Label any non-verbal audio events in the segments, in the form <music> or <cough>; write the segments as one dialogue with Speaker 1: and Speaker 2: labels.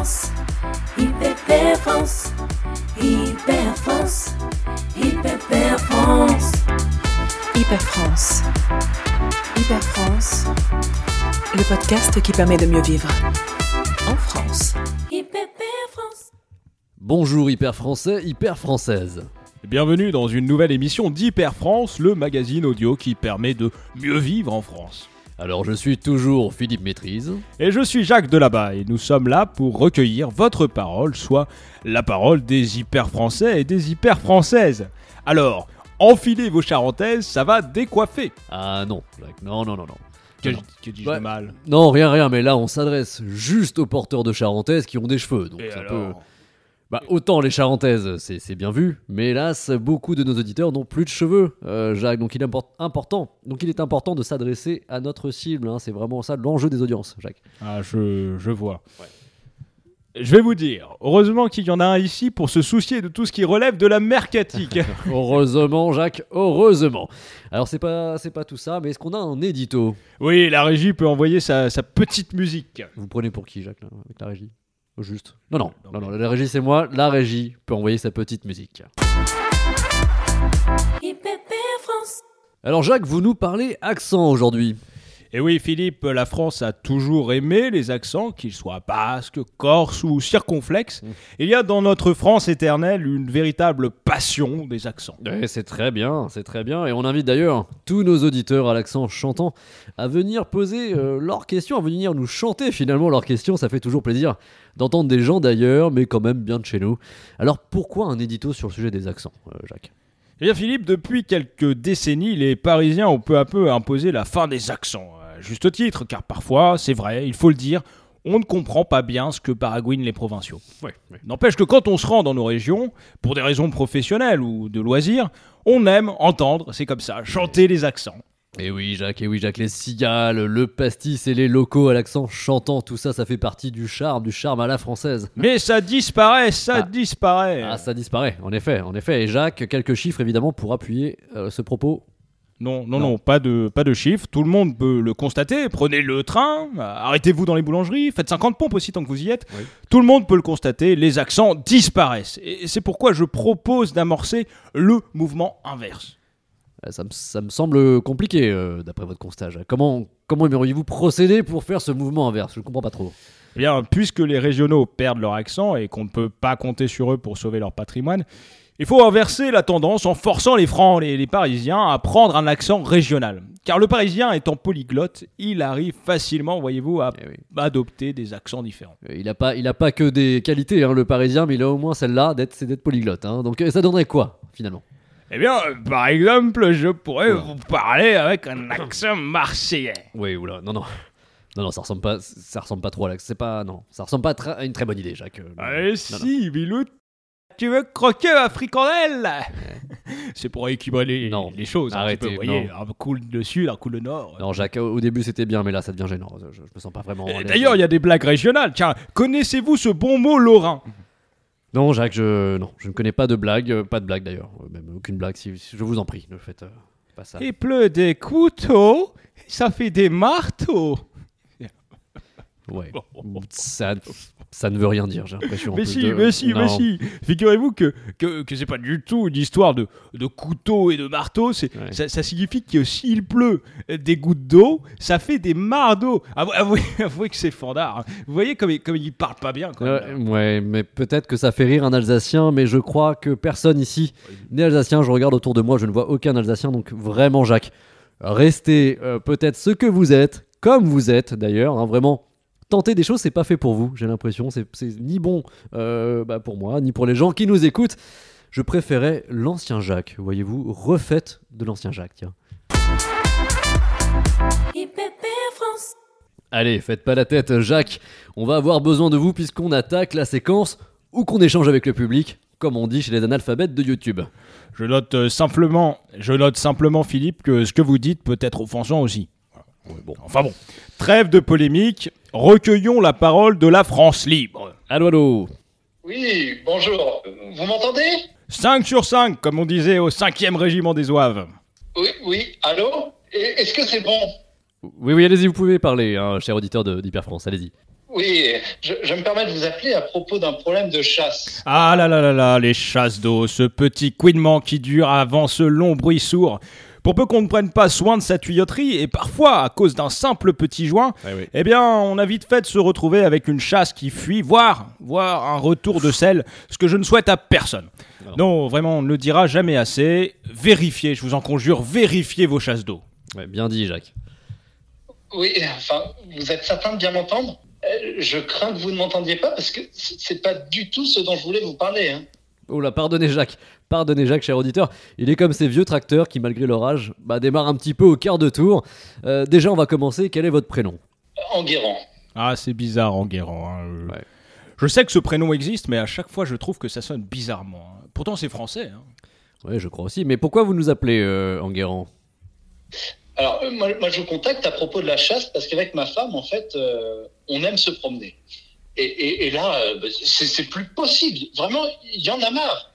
Speaker 1: France, Hyper France, Hyper France, Hyper France.
Speaker 2: Hyper France. Hyper France. Le podcast qui permet de mieux vivre. En France.
Speaker 1: Hyper France.
Speaker 3: Bonjour hyper français, hyper française.
Speaker 4: Bienvenue dans une nouvelle émission d'Hyper France, le magazine audio qui permet de mieux vivre en France.
Speaker 3: Alors je suis toujours Philippe Maîtrise.
Speaker 4: Et je suis Jacques Delabat et nous sommes là pour recueillir votre parole, soit la parole des hyper français et des hyper françaises. Alors, enfilez vos charentaises, ça va décoiffer.
Speaker 3: Ah non, Jacques, non, non, non, non.
Speaker 4: Que, dis-je
Speaker 3: Ouais.
Speaker 4: mal?
Speaker 3: Non, rien, rien, mais là on s'adresse juste aux porteurs de charentaises qui ont des cheveux. Donc
Speaker 4: Et
Speaker 3: ça
Speaker 4: alors?
Speaker 3: peut- Bah, autant les charentaises, c'est c'est bien vu, mais hélas, beaucoup de nos auditeurs n'ont plus de cheveux, euh, Jacques. Donc il est import- important. Donc il est important de s'adresser à notre cible. hein. C'est vraiment ça l'enjeu des audiences, Jacques.
Speaker 4: Ah, je, je vois. Je vais vous dire, heureusement qu'il y en a un ici pour se soucier de tout ce qui relève de la mercatique. <laughs>
Speaker 3: heureusement, Jacques, heureusement. Alors c'est pas, c'est pas tout ça, mais est-ce qu'on a un édito?
Speaker 4: Oui, la régie peut envoyer sa, sa petite musique.
Speaker 3: Vous prenez pour qui, Jacques, là, avec la régie? Juste Non, non, non, non, la régie c'est moi, la régie peut envoyer sa petite musique. Alors Jacques, vous nous parlez accent aujourd'hui.
Speaker 4: Et oui, Philippe, la France a toujours aimé les accents, qu'ils soient basques, corses ou circonflexes. Il y a dans notre France éternelle une véritable passion des accents.
Speaker 3: Ouais, c'est très bien, c'est très bien, et on invite d'ailleurs tous nos auditeurs à l'accent chantant à venir poser euh, leurs questions, à venir nous chanter finalement leurs questions, ça fait toujours plaisir d'entendre des gens d'ailleurs, mais quand même bien de chez nous. Alors pourquoi un édito sur le sujet des accents, euh, Jacques?
Speaker 4: Eh bien, Philippe, depuis quelques décennies, les Parisiens ont peu à peu imposé la fin des accents. À juste titre, car parfois, c'est vrai, il faut le dire, on ne comprend pas bien ce que baragouinent les provinciaux. N'empêche que quand on se rend dans nos régions, pour des raisons professionnelles ou de loisirs, on aime entendre, c'est comme ça, chanter les accents.
Speaker 3: Et Eh oui Jacques, et oui Jacques, les cigales, le pastis et les locaux à l'accent chantant, tout ça, ça fait partie du charme, du charme à la française.
Speaker 4: Mais ça disparaît, ça
Speaker 3: Ah.
Speaker 4: disparaît.
Speaker 3: Ah, ça disparaît, en effet, en effet. Et Jacques, quelques chiffres évidemment pour appuyer euh, ce propos.
Speaker 4: Non, non,
Speaker 3: Non.
Speaker 4: non, pas de, pas de chiffres. Tout le monde peut le constater. Prenez le train, arrêtez-vous dans les boulangeries, faites 50 pompes aussi tant que vous y êtes.
Speaker 3: Oui.
Speaker 4: Tout le monde peut le constater, les accents disparaissent. Et c'est pourquoi je propose d'amorcer le mouvement inverse.
Speaker 3: Euh, Ça me, ça me semble compliqué euh, d'après votre constat. Comment, comment aimeriez-vous procéder pour faire ce mouvement inverse? Je ne comprends pas trop.
Speaker 4: Eh bien, puisque les régionaux perdent leur accent et qu'on ne peut pas compter sur eux pour sauver leur patrimoine, il faut inverser la tendance en forçant les Francs et les Parisiens à prendre un accent régional. Car le Parisien étant polyglotte, il arrive facilement, voyez-vous, à
Speaker 3: Eh oui.
Speaker 4: adopter des accents différents.
Speaker 3: Euh, Il n'a pas, il a pas que des qualités, hein, le Parisien, mais il a au moins celle-là, d'être, c'est d'être polyglotte. hein. Donc euh, ça donnerait quoi, finalement?
Speaker 4: Eh bien, euh, par exemple, je pourrais
Speaker 3: Oula.
Speaker 4: vous parler avec un accent marseillais.
Speaker 3: Oui, oula, non, non. Non, non, ça ressemble pas, ça ressemble pas trop à l'accent. C'est pas, non, ça ressemble pas à, une très bonne idée, Jacques. Euh, non,
Speaker 4: Ah,
Speaker 3: non.
Speaker 4: si, Bilou, tu veux croquer ma fricandelle <laughs> C'est pour équilibrer les,
Speaker 3: Non.
Speaker 4: les choses. un petit
Speaker 3: Arrêtez,
Speaker 4: peu, vous voyez,
Speaker 3: non.
Speaker 4: un coup le sud, un coup le nord.
Speaker 3: Non, Jacques, au au début c'était bien, mais là ça devient gênant. Je, je me sens pas vraiment.
Speaker 4: Et. D'ailleurs, il y a des blagues régionales. Tiens, connaissez-vous ce bon mot lorrain
Speaker 3: Non, Jacques, je, non, je ne connais pas de blague, euh, pas de blague d'ailleurs, euh, même aucune blague. Si, si- je vous en prie, ne faites euh, pas ça.
Speaker 4: Il pleut des couteaux, ça fait des marteaux.
Speaker 3: Ouais. <laughs> Ça, ça ne veut rien dire, j'ai l'impression.
Speaker 4: Mais si,
Speaker 3: de-
Speaker 4: mais si, mais si. Figurez-vous que, que, que c'est pas du tout une histoire de, de couteau et de marteau. C'est,
Speaker 3: Ouais.
Speaker 4: ça, ça signifie que s'il pleut des gouttes d'eau, ça fait des mares d'eau. Avou- Avouez, <laughs> avouez que c'est fandard. hein. Vous voyez comme, il- comme il parle pas bien. Quand même.
Speaker 3: ouais, mais peut-être que ça fait rire un Alsacien, mais je crois que personne ici n'est Alsacien. Je regarde autour de moi, je ne vois aucun Alsacien, donc vraiment, Jacques, restez euh, peut-être ce que vous êtes, comme vous êtes d'ailleurs, hein, vraiment. Tenter des choses, c'est pas fait pour vous, j'ai l'impression. C'est ni bon euh, bah, pour moi, ni pour les gens qui nous écoutent. Je préférais l'ancien Jacques, voyez-vous, refaite de l'ancien Jacques, tiens. Allez, faites pas la tête, Jacques. On va avoir besoin de vous puisqu'on attaque la séquence ou qu'on échange avec le public, comme on dit chez les analphabètes de YouTube.
Speaker 4: Je note euh, simplement, je note simplement, Philippe, que ce que vous dites peut être offensant aussi.
Speaker 3: Bon.
Speaker 4: Enfin bon, trêve de polémique. Recueillons la parole de la France libre.
Speaker 3: Allô, allô
Speaker 5: Oui, bonjour. Vous m'entendez?
Speaker 4: 5 sur 5, comme on disait au 5e régiment des Oives.
Speaker 5: Oui, oui. Allô? Est-ce que c'est bon?
Speaker 3: Oui, oui, allez-y, vous pouvez parler, hein, cher auditeur de- d'Hyper France, allez-y.
Speaker 5: Oui, je, je me permets de vous appeler à propos d'un problème de chasse.
Speaker 4: Ah là là là là, les chasses d'eau, ce petit couinement qui dure avant ce long bruit sourd. Pour peu qu'on ne prenne pas soin de sa tuyauterie, et parfois à cause d'un simple petit joint, eh bien, on a vite fait de se retrouver avec une chasse qui fuit, voire, voire un retour de sel, ce que je ne souhaite à personne.
Speaker 3: Non.
Speaker 4: Non, vraiment, on ne le dira jamais assez. Vérifiez, je vous en conjure, vérifiez vos chasses d'eau.
Speaker 3: Ouais, bien dit, Jacques.
Speaker 5: Oui, enfin, vous êtes certain de bien m'entendre? Euh, Je crains que vous ne m'entendiez pas parce que c'est pas du tout ce dont je voulais vous parler. Hein.
Speaker 3: Oh là, pardonnez Jacques. Pardonnez Jacques, cher auditeur. Il est comme ces vieux tracteurs qui, malgré leur âge, bah, démarrent un petit peu au quart de tour. Euh, déjà, on va commencer. Quel est votre prénom?
Speaker 5: Enguerrand.
Speaker 4: Ah, c'est bizarre, Enguerrand. hein, euh.
Speaker 3: Ouais.
Speaker 4: Je sais que ce prénom existe, mais à chaque fois, je trouve que ça sonne bizarrement. hein. Pourtant, c'est français. hein.
Speaker 3: Ouais, je crois aussi. Mais pourquoi vous nous appelez euh, Enguerrand?
Speaker 5: Alors, euh, moi, moi, je vous contacte à propos de la chasse parce qu'avec ma femme, en fait, euh, on aime se promener. Et, et- et là, euh, bah, c'est c'est plus possible. Vraiment, il y en a marre.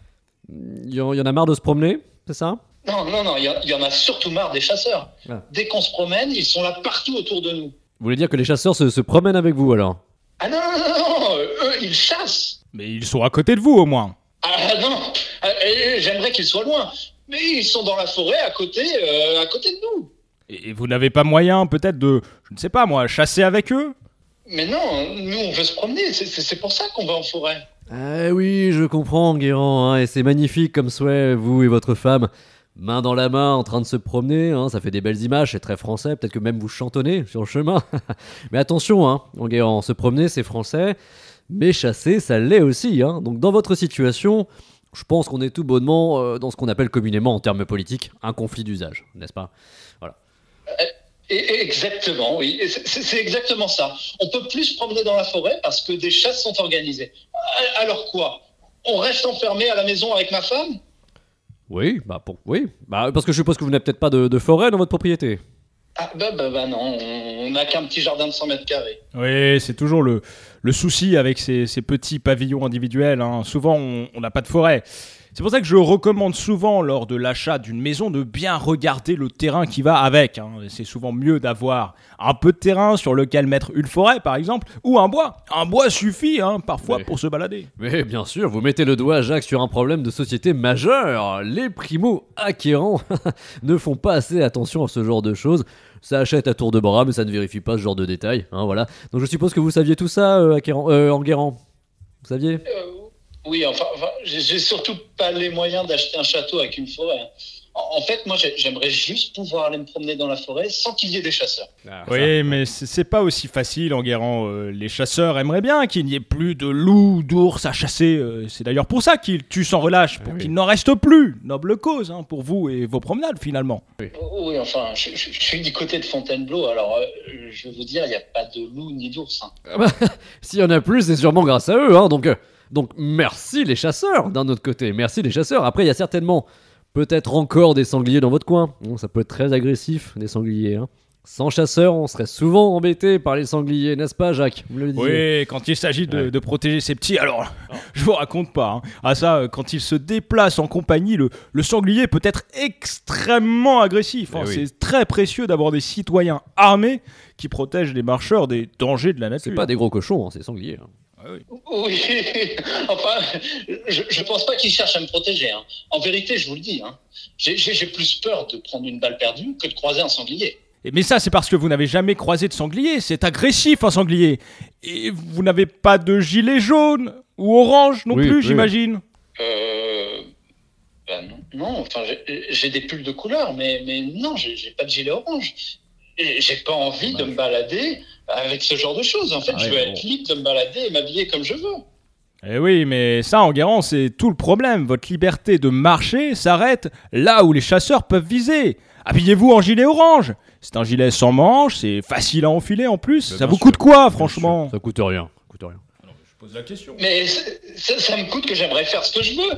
Speaker 3: Il y, en il y en a marre de se promener, c'est ça?
Speaker 5: Non, non, non, il y, en- il y en a surtout marre des chasseurs.
Speaker 3: Ah.
Speaker 5: Dès qu'on se promène, ils sont là partout autour de nous.
Speaker 3: Vous voulez dire que les chasseurs se, se promènent avec vous alors?
Speaker 5: Ah non, non, non, non, eux, ils chassent.
Speaker 4: Mais ils sont à côté de vous, au moins.
Speaker 5: Ah non, Ah, et- et j'aimerais qu'ils soient loin. Mais ils sont dans la forêt à côté, euh, à côté de nous.
Speaker 4: Et vous n'avez pas moyen, peut-être, de, je ne sais pas moi, chasser avec eux?
Speaker 5: Mais non, nous, on veut se promener. C'est pour ça qu'on va en forêt.
Speaker 3: Ah oui, je comprends, Enguerrand. hein, et c'est magnifique comme souhait, vous et votre femme. Main dans la main, en train de se promener, hein, ça fait des belles images, c'est très français, peut-être que même vous chantonnez sur le chemin. <laughs> mais attention, hein, se promener c'est français, mais chasser ça l'est aussi. Hein. Donc dans votre situation, je pense qu'on est tout bonnement euh, dans ce qu'on appelle communément en termes politiques un conflit d'usage, n'est-ce pas?
Speaker 5: Et, et exactement, oui. C'est- exactement ça. On peut plus se promener dans la forêt parce que des chasses sont organisées. Alors quoi? On reste enfermé à la maison avec ma femme?
Speaker 3: Oui, bah pour, oui, bah parce que je suppose que vous n'avez peut-être pas de, de forêt dans votre propriété.
Speaker 5: Ah bah, bah, bah non, on n'a qu'un petit jardin de 100 mètres carrés.
Speaker 4: Oui, c'est toujours le, le souci avec ces, ces petits pavillons individuels. hein. Souvent, on n'a pas de forêt. C'est pour ça que je recommande souvent, lors de l'achat d'une maison, de bien regarder le terrain qui va avec. hein. C'est souvent mieux d'avoir un peu de terrain sur lequel mettre une forêt, par exemple, ou un bois. Un bois suffit, hein, parfois, pour se balader.
Speaker 3: Mais bien sûr, vous mettez le doigt, Jacques, sur un problème de société majeur. Les primo-acquérants <laughs> ne font pas assez attention à ce genre de choses. Ça achète à tour de bras, mais ça ne vérifie pas ce genre de détails. hein, voilà. Donc je suppose que vous saviez tout ça, euh, acquérant, euh, Enguerrand? Vous saviez?
Speaker 5: Euh, oui, enfin, enfin, j'ai surtout pas les moyens d'acheter un château avec une forêt. hein. En, fait, moi, j'ai- j'aimerais juste pouvoir aller me promener dans la forêt sans qu'il y ait des chasseurs.
Speaker 4: Oui, mais c'est pas aussi facile, Enguerrand. Euh, les chasseurs aimeraient bien qu'il n'y ait plus de loups, d'ours à chasser. Euh, c'est d'ailleurs pour ça qu'ils tuent sans relâche, pour
Speaker 3: oui.
Speaker 4: qu'il n'en reste plus. Noble cause, hein, pour vous et vos promenades, finalement.
Speaker 5: Oui, enfin, je, je- je suis du côté de Fontainebleau, alors euh, je vais vous dire, il n'y a pas de loup ni d'ours. hein.
Speaker 3: Ah bah, <laughs> S'il y en a plus, c'est sûrement grâce à eux. Hein, donc, euh, donc merci les chasseurs d'un autre côté. Merci les chasseurs. Après, il y a certainement peut-être encore des sangliers dans votre coin. Bon, ça peut être très agressif, des sangliers. hein. Sans chasseurs, on serait souvent embêté par les sangliers, n'est-ce pas, Jacques? Vous le.
Speaker 4: Oui, quand il s'agit de,
Speaker 3: Ouais.
Speaker 4: de protéger ses petits, alors je vous raconte pas. hein. Ah ça, euh, quand il se déplace en compagnie, le, le sanglier peut être extrêmement agressif. hein.
Speaker 3: Eh oui.
Speaker 4: C'est très précieux d'avoir des citoyens armés qui protègent les marcheurs des dangers de la nature.
Speaker 3: C'est pas des gros cochons, hein, c'est sangliers. Hein.
Speaker 5: Oui, <laughs> enfin, je, je pense pas qu'ils cherchent à me protéger. hein. En vérité, je vous le dis, hein, j'ai- plus peur de prendre une balle perdue que de croiser un sanglier.
Speaker 4: Mais ça, c'est parce que vous n'avez jamais croisé de sanglier. C'est agressif, un sanglier. Et vous n'avez pas de gilet jaune ou orange non
Speaker 3: Oui,
Speaker 4: plus,
Speaker 3: oui.
Speaker 4: j'imagine.
Speaker 5: Euh, ben non, non, enfin, j'ai- des pulls de couleur, mais, mais non, j'ai j'ai pas de gilet orange. Et J'ai pas envie de me balader avec ce genre de choses. En fait,
Speaker 3: Ah
Speaker 5: je veux
Speaker 3: bon.
Speaker 5: être libre de me balader et m'habiller comme je veux.
Speaker 4: Eh oui, mais ça, Enguerrand, c'est tout le problème. Votre liberté de marcher s'arrête là où les chasseurs peuvent viser. Habillez-vous en gilet orange. C'est un gilet sans manches, c'est facile à enfiler en plus.
Speaker 3: Bah,
Speaker 4: ça vous
Speaker 3: sûr.
Speaker 4: coûte quoi, franchement
Speaker 3: Ça coûte rien. ça coûte rien.
Speaker 4: Je pose la question.
Speaker 5: Mais ça me coûte que j'aimerais faire ce que je veux.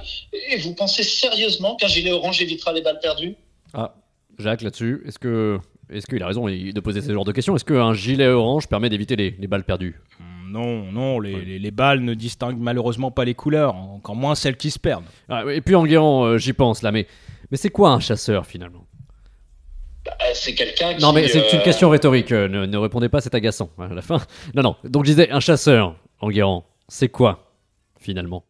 Speaker 5: Et vous pensez sérieusement qu'un gilet orange évitera les balles perdues?
Speaker 3: Ah, Jacques, là-dessus, est-ce que. Est-ce qu'il a raison de poser ce genre de questions? Est-ce qu'un gilet orange permet d'éviter les, les balles perdues?
Speaker 4: Non, non, les,
Speaker 3: Ouais.
Speaker 4: les- les balles ne distinguent malheureusement pas les couleurs, encore moins celles qui se perdent.
Speaker 3: Ah, Et puis Enguerrand, euh, j'y pense là, mais, mais c'est quoi un chasseur finalement?
Speaker 5: Bah, c'est quelqu'un qui.
Speaker 3: Non, mais c'est une
Speaker 5: euh,
Speaker 3: question rhétorique. euh, Ne, ne répondez pas, c'est agaçant à la fin. Non, non. Donc, je disais, un chasseur, Enguerrand, c'est quoi, finalement?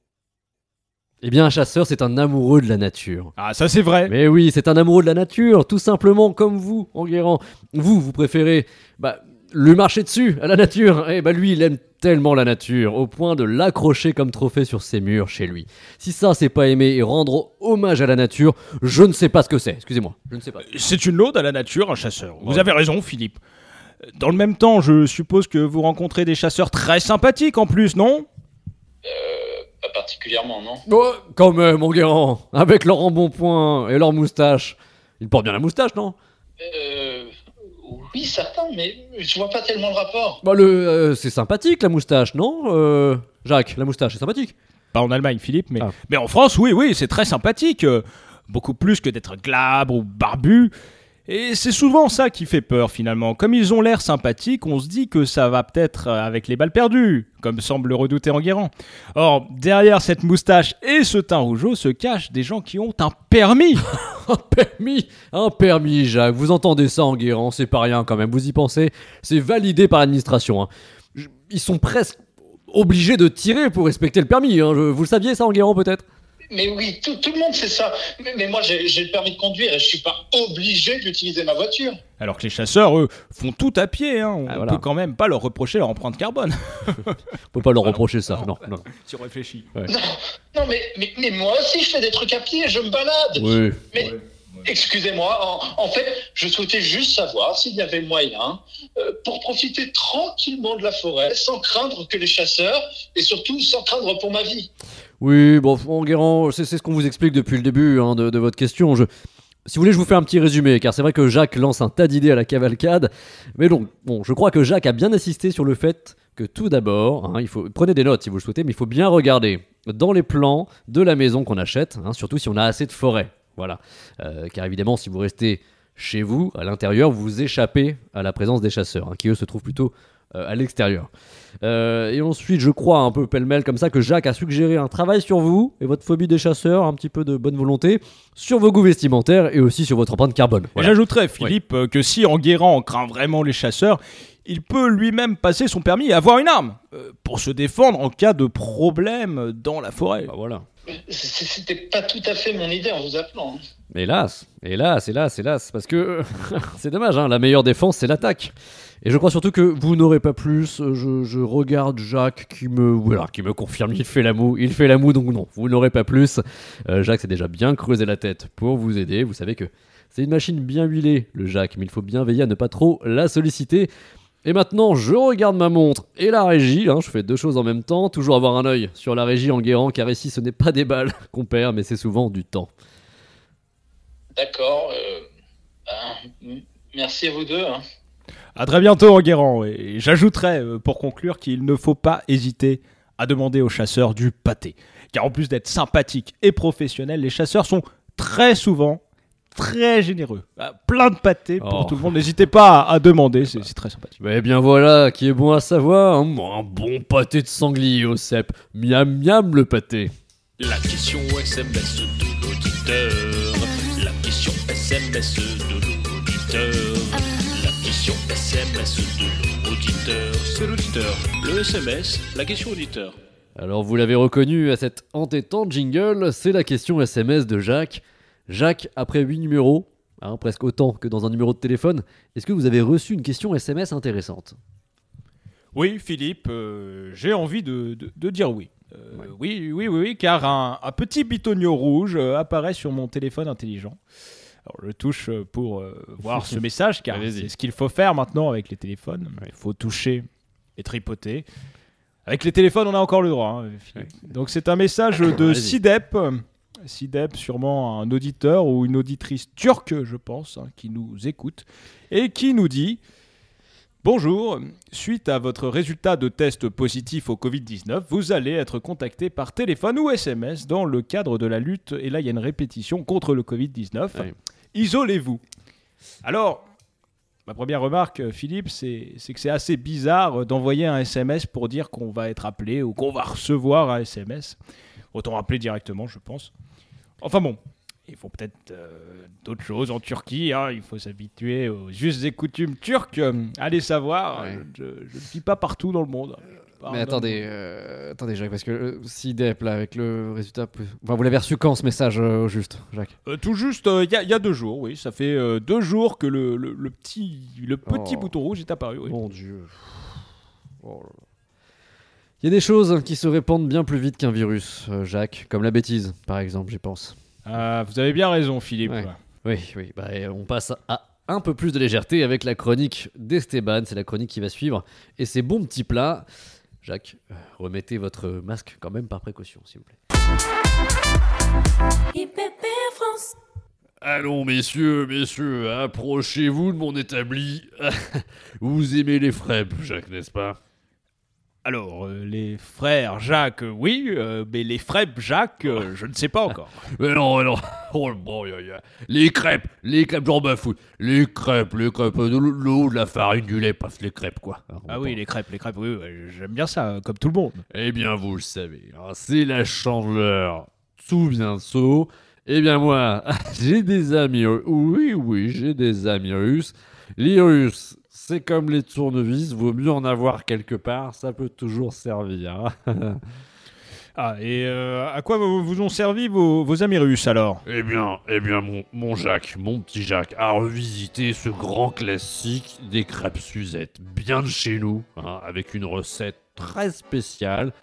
Speaker 3: Eh bien, un chasseur, c'est un amoureux de la nature.
Speaker 4: Ah, ça c'est vrai.
Speaker 3: Mais oui, c'est un amoureux de la nature, tout simplement comme vous, Enguerrand. Vous, vous préférez bah, lui marcher dessus, à la nature. Et bah lui, il aime tellement la nature, au point de l'accrocher comme trophée sur ses murs chez lui. Si ça, c'est pas aimer et rendre hommage à la nature, je ne sais pas ce que c'est. Excusez-moi, je ne sais pas.
Speaker 4: C'est une laude à la nature, un chasseur. Vous
Speaker 3: Ouais.
Speaker 4: avez raison, Philippe. Dans le même temps, je suppose que vous rencontrez des chasseurs très sympathiques en plus, non?
Speaker 5: Pas particulièrement, non?
Speaker 3: Oh, quand même, Enguerrand, avec leur embonpoint et leur moustache. Il porte bien la moustache, non?
Speaker 5: Euh, Oui, certain, mais je vois pas tellement le rapport.
Speaker 3: Bah, le, euh, c'est sympathique, la moustache, non? Euh, Jacques, la moustache, c'est sympathique.
Speaker 4: Pas en Allemagne, Philippe, mais,
Speaker 3: Ah.
Speaker 4: mais en France, oui, oui, c'est très sympathique. euh, beaucoup plus que d'être glabre ou barbu. Et c'est souvent ça qui fait peur finalement. Comme ils ont l'air sympathiques, on se dit que ça va peut-être euh, avec les balles perdues, comme semble le redouter Enguerrand. Or, derrière cette moustache et ce teint rougeau se cachent des gens qui ont un permis. <laughs>
Speaker 3: Un permis Un permis, Jacques. Vous entendez ça, Enguerrand C'est pas rien quand même. Vous y pensez C'est validé par l'administration. hein. Ils sont presque obligés de tirer pour respecter le permis. hein. Vous le saviez, ça, Enguerrand, peut-être?
Speaker 5: Mais oui, tout, tout le monde sait ça. Mais, mais moi, j'ai le permis de conduire et je suis pas obligé d'utiliser ma voiture.
Speaker 4: Alors que les chasseurs, eux, font tout à pied. hein. On
Speaker 3: Ah, voilà.
Speaker 4: peut quand même pas leur reprocher leur empreinte carbone, <laughs>
Speaker 3: On peut pas leur reprocher ça. Non,
Speaker 4: on réfléchit.
Speaker 5: Non, non mais, mais, mais moi aussi, je fais des trucs à pied, je me balade.
Speaker 3: Oui.
Speaker 5: Mais excusez-moi, en, en fait, je souhaitais juste savoir s'il y avait moyen euh, pour profiter tranquillement de la forêt, sans craindre que les chasseurs, et surtout sans craindre pour ma vie.
Speaker 3: Oui, bon, Enguerrand, c'est ce qu'on vous explique depuis le début hein, de, de votre question. Si vous voulez, je vous fais un petit résumé, car c'est vrai que Jacques lance un tas d'idées à la cavalcade. Mais donc, bon, je crois que Jacques a bien insisté sur le fait que tout d'abord, hein, il faut prenez des notes si vous le souhaitez, mais il faut bien regarder dans les plans de la maison qu'on achète, hein, surtout si on a assez de forêt. Voilà, Euh, car évidemment, si vous restez chez vous, à l'intérieur, vous échappez à la présence des chasseurs, qui eux se trouvent plutôt à l'extérieur. Euh, et ensuite, je crois un peu pêle-mêle comme ça que Jacques a suggéré un travail sur vous et votre phobie des chasseurs, un petit peu de bonne volonté, sur vos goûts vestimentaires et aussi sur votre empreinte carbone. Voilà.
Speaker 4: J'ajouterais, Philippe, euh, que si Enguerrand craint vraiment les chasseurs, il peut lui-même passer son permis et avoir une arme euh, pour se défendre en cas de problème dans la forêt.
Speaker 3: Bah voilà.
Speaker 5: C'était pas tout à fait mon idée en vous appelant. hein.
Speaker 3: Hélas, hélas, hélas, hélas, parce que <laughs> c'est dommage, hein, la meilleure défense c'est l'attaque. Et je crois surtout que vous n'aurez pas plus. euh, Je, regarde Jacques qui me, voilà, qui me confirme, il fait la moue, il fait la moue, donc non, vous n'aurez pas plus. Euh, Jacques s'est déjà bien creusé la tête pour vous aider. Vous savez que c'est une machine bien huilée, le Jacques, mais il faut bien veiller à ne pas trop la solliciter. Et maintenant, je regarde ma montre et la régie. hein, je fais deux choses en même temps. Toujours avoir un œil sur la régie en guérant, car ici, ce n'est pas des balles <laughs> qu'on perd, mais c'est souvent du temps.
Speaker 5: D'accord. euh, ben, merci à vous deux. hein.
Speaker 4: À très bientôt, Enguerrand. Et j'ajouterais, euh, pour conclure, qu'il ne faut pas hésiter à demander aux chasseurs du pâté. Car en plus d'être sympathiques et professionnels, les chasseurs sont très souvent très généreux. Ah, Plein de pâté pour
Speaker 3: Oh.
Speaker 4: tout le monde. N'hésitez pas à, à demander, c'est c'est très sympathique.
Speaker 3: Eh bien voilà, qui est bon à savoir, hein. un bon pâté de sanglier au cèpe. Miam miam le pâté.
Speaker 6: La question SMS de l'auditeur. La question SMS de l'auditeur. La question SMS de l'auditeur. C'est l'auditeur. Le SMS, la question auditeur.
Speaker 3: Alors vous l'avez reconnu à cet entêtant jingle, c'est la question SMS de Jacques. Jacques, après 8 numéros, hein, presque autant que dans un numéro de téléphone, est-ce que vous avez reçu une question SMS intéressante?
Speaker 4: Oui, Philippe, euh, j'ai envie de, de- de dire oui. Euh, oui. Oui, oui, oui, car un, un petit bitonio rouge euh, apparaît sur mon téléphone intelligent. Alors, je touche euh, pour euh, <laughs> voir ce message, car c'est ce qu'il faut faire maintenant avec les téléphones. Il faut toucher et tripoter. Avec les téléphones, on a encore le droit. hein. Donc, c'est un message <coughs> de. SIDEP. SIDEP, sûrement un auditeur ou une auditrice turque, je pense, hein, qui nous écoute et qui nous dit Bonjour, suite à votre résultat de test positif au Covid-19, vous allez être contacté par téléphone ou SMS dans le cadre de la lutte, et là il y a une répétition contre le Covid-19.
Speaker 3: Oui.
Speaker 4: Isolez-vous. Alors, ma première remarque, euh, Philippe, c'est que c'est assez bizarre euh, d'envoyer un SMS pour dire qu'on va être appelé ou qu'on va recevoir un SMS. Autant appeler directement, je pense. Enfin bon, Il faut peut-être euh, d'autres choses en Turquie. hein. Il faut s'habituer aux justes et coutumes turques. Allez savoir,
Speaker 1: Ouais.
Speaker 4: je, je ne vis pas partout dans le monde.
Speaker 1: Mais attendez, euh, attendez, Jacques, parce que euh, si Dep, là, avec le résultat. plus- Enfin, vous l'avez reçu quand ce message euh, au juste, Jacques
Speaker 4: Euh, tout juste, il y, a- y a deux jours, oui. Ça fait deux jours que le, le- le petit, le petit
Speaker 1: Oh.
Speaker 4: bouton rouge est apparu. oui.
Speaker 1: Mon Dieu. Oh. Il y a des choses qui se répandent bien plus vite qu'un virus, Jacques, comme la bêtise, par exemple, j'y pense.
Speaker 4: Ah, vous avez bien raison, Philippe.
Speaker 1: Ouais. Oui, oui, bah, on passe à un peu plus de légèreté avec la chronique d'Esteban, c'est la chronique qui va suivre, et ces bons petits plats. Jacques, euh, remettez votre masque quand même par précaution, s'il vous plaît.
Speaker 7: France.
Speaker 3: Allons, messieurs, messieurs, approchez-vous de mon établi. <laughs> Vous aimez les frèbes, Jacques, n'est-ce pas?
Speaker 4: Alors, euh, les frères Jacques, euh, oui, euh, mais les frères Jacques, je ne sais pas encore. <laughs>
Speaker 3: Mais non, non. <laughs> Oh, bon, y a- y a- Les crêpes, les crêpes, j'en bafouille. Les crêpes, les crêpes, de l'eau, de la farine, du lait, passe les crêpes, quoi.
Speaker 4: Ah oui, les crêpes, les crêpes, oui, ouais, j'aime bien ça, comme tout le monde.
Speaker 3: Eh bien, vous le savez, hein, c'est la chandeleur Tsubianso. Eh bien, moi, <laughs> j'ai des amis. Oui, oui, j'ai des amis russes. Les Russes, c'est comme les tournevis, vaut mieux en avoir quelque part, ça peut toujours servir. hein. <laughs>
Speaker 4: Ah, et euh, à quoi vous, vous ont servi vos, vos amis russes alors?
Speaker 3: Eh bien, eh bien, mon, mon Jacques, mon petit Jacques, a revisité ce grand classique des crêpes Suzette, bien de chez nous, hein, avec une recette très spéciale,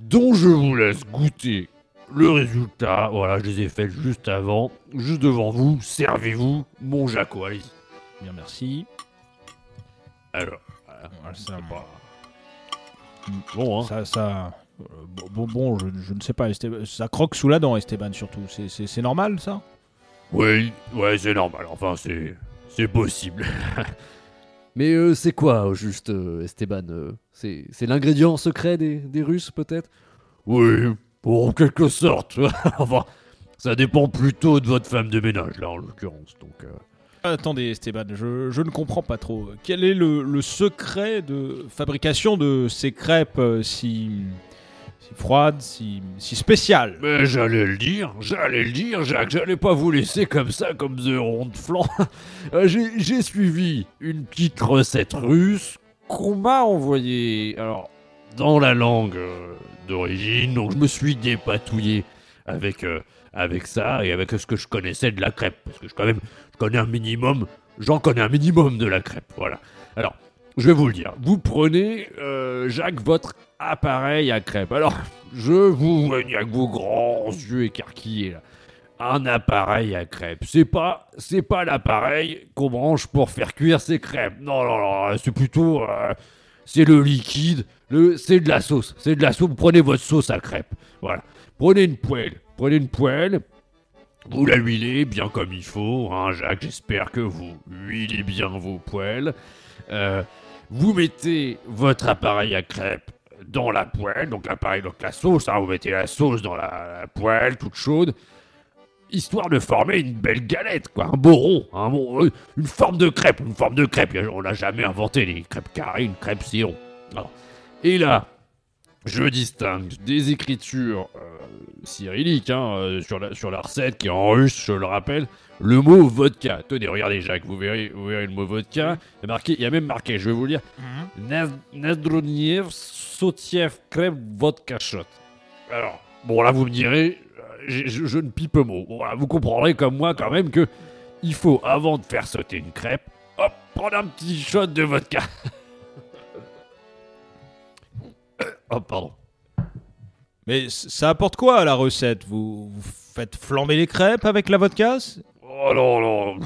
Speaker 3: dont je vous laisse goûter le résultat. Voilà, je les ai faites juste avant, juste devant vous. Servez-vous, mon Jacques, allez
Speaker 4: Bien, merci.
Speaker 3: Alors,
Speaker 4: ça,
Speaker 3: bon, hein.
Speaker 4: ça, ça- euh, bon, bon, bon, je, je ne sais pas, Esteban- ça croque sous la dent, Esteban, surtout. C'est- C'est c'est normal, ça?
Speaker 3: Oui, ouais, c'est normal. Enfin, c'est, c'est possible. <laughs>
Speaker 1: Mais euh, c'est quoi, au juste, euh, Esteban euh, C'est c'est l'ingrédient secret des, des Russes, peut-être?
Speaker 3: Oui, pour en quelque sorte. <laughs> enfin, ça dépend plutôt de votre femme de ménage, là, en l'occurrence. Donc, euh,
Speaker 4: Attendez, Esteban, je, ne comprends pas trop. Quel est le, secret de fabrication de ces crêpes euh, si, si froides, si, si spéciales?
Speaker 3: Mais j'allais le dire, j'allais le dire, Jacques, j'allais pas vous laisser comme ça, comme de rond de flanc. <laughs> Euh, j'ai, suivi une petite recette russe qu'on m'a envoyée, alors, dans la langue euh, d'origine, donc je me suis dépatouillé avec, avec ça et avec ce que je connaissais de la crêpe, parce que je, connais un minimum, j'en connais un minimum de la crêpe, voilà. Alors, je vais vous le dire, vous prenez, euh, Jacques, votre appareil à crêpe. Alors, je vous vois avec vos grands yeux écarquillés là. Un appareil à crêpes. C'est pas, c'est pas l'appareil qu'on branche pour faire cuire ses crêpes. Non, non, non, c'est plutôt, euh, c'est le liquide. Le, c'est de la sauce. C'est de la sauce. Vous prenez votre sauce à crêpes. Voilà. Prenez une poêle. Prenez une poêle. Vous la huilez bien comme il faut, hein, Jacques. J'espère que vous huilez bien vos poêles. Euh, vous mettez votre appareil à crêpes dans la poêle, donc l'appareil, donc la sauce, hein, vous mettez la sauce dans la, poêle toute chaude, histoire de former une belle galette, quoi, un beau rond, un bon- euh, une forme de crêpe, une forme de crêpe. On n'a jamais inventé les crêpes carrées, une crêpe c'est rond. Et là, je distingue des écritures euh, cyrilliques hein, euh, sur, la, sur la recette qui est en russe, je le rappelle, le mot vodka. Tenez, regardez Jacques, vous verrez, vous verrez le mot vodka. Il y, a marqué, il y a même marqué, je vais vous le lire, Naz- Nazdroniev Sotiev Krep Vodka Shot. Alors, bon là vous me direz, euh, je, je ne pipe mot. Bon, vous comprendrez comme moi quand même que il faut, avant de faire sauter une crêpe, hop, prendre un petit shot de vodka. <laughs> oh, pardon.
Speaker 4: Mais ça apporte quoi à la recette? Vous, vous faites flamber les crêpes avec la vodka?
Speaker 3: Oh non, non.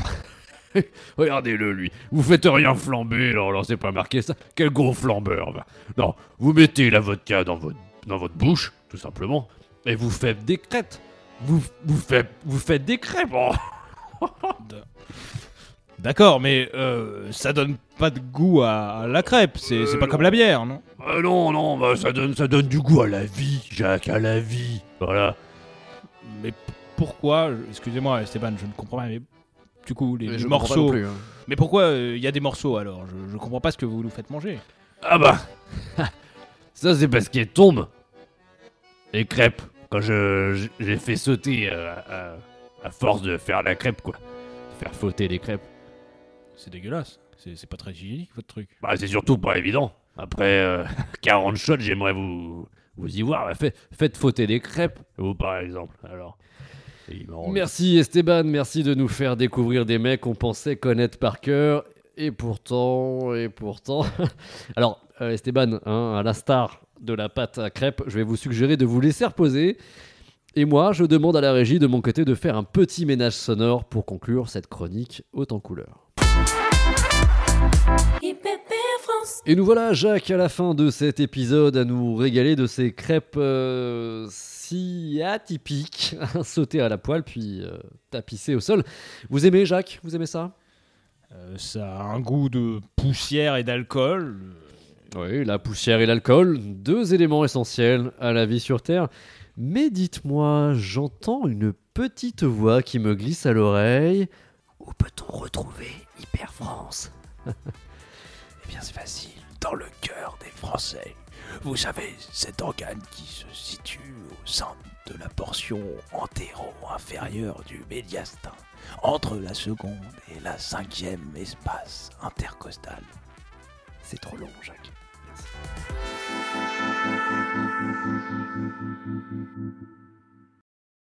Speaker 3: <laughs> Regardez-le, lui. Vous faites rien flamber, non, non, c'est pas marqué ça. Quel gros flambeur. va. Non, vous mettez la vodka dans votre, dans votre bouche, tout simplement, et vous faites des crêpes. Vous, vous, faites, vous faites des crêpes. oh. <laughs>
Speaker 4: D'accord, mais euh, ça donne pas de goût à, à la crêpe. C'est c'est pas
Speaker 3: Euh,
Speaker 4: comme la bière, non?
Speaker 3: Ah non, non, bah, ça, donne, ça donne du goût à la vie, Jacques, à la vie. Voilà.
Speaker 4: Mais p- pourquoi Excusez-moi, Esteban, je ne comprends pas. Mais du coup, les,
Speaker 1: Mais
Speaker 4: les
Speaker 1: je comprends pas non
Speaker 4: morceaux.
Speaker 1: plus, hein.
Speaker 4: Mais pourquoi il y a des morceaux alors? Je, je comprends pas ce que vous nous faites manger.
Speaker 3: Ah bah, <laughs> ça c'est parce qu'elles tombent. Les crêpes, quand je, je- j'ai fait sauter euh, à,
Speaker 8: À force de faire la crêpe, quoi. Faire fauter les crêpes.
Speaker 4: C'est dégueulasse. C'est pas très hygiénique votre truc.
Speaker 8: Bah, c'est surtout pas évident. Après euh, <laughs> 40 shots, j'aimerais vous, vous y voir. Bah, fait- faites fauter des crêpes, vous par exemple. Alors. Et
Speaker 3: Merci Esteban, merci de nous faire découvrir des mecs qu'on pensait connaître par cœur. Et pourtant, et pourtant. <laughs> Alors, euh, Esteban, hein, à la star de la pâte à crêpes, je vais vous suggérer de vous laisser reposer. Et moi, je demande à la régie de mon côté de faire un petit ménage sonore pour conclure cette chronique haute en couleur. Et nous voilà, Jacques, à la fin de cet épisode, à nous régaler de ces crêpes euh, si atypiques, <laughs> sautées à la poêle puis euh, tapissées au sol. Vous aimez, Jacques Vous aimez ça?
Speaker 4: Euh, ça a un goût de poussière et d'alcool.
Speaker 3: Oui, la poussière et l'alcool, deux éléments essentiels à la vie sur Terre. Mais dites-moi, j'entends une petite voix qui me glisse à l'oreille. Où peut-on retrouver Hyper France <laughs>
Speaker 6: bien facile, dans le cœur des Français. Vous savez, cet organe qui se situe au centre de la portion antéro-inférieure du médiastin, entre la seconde et la cinquième espace intercostal.
Speaker 3: C'est trop long, Jacques. Merci.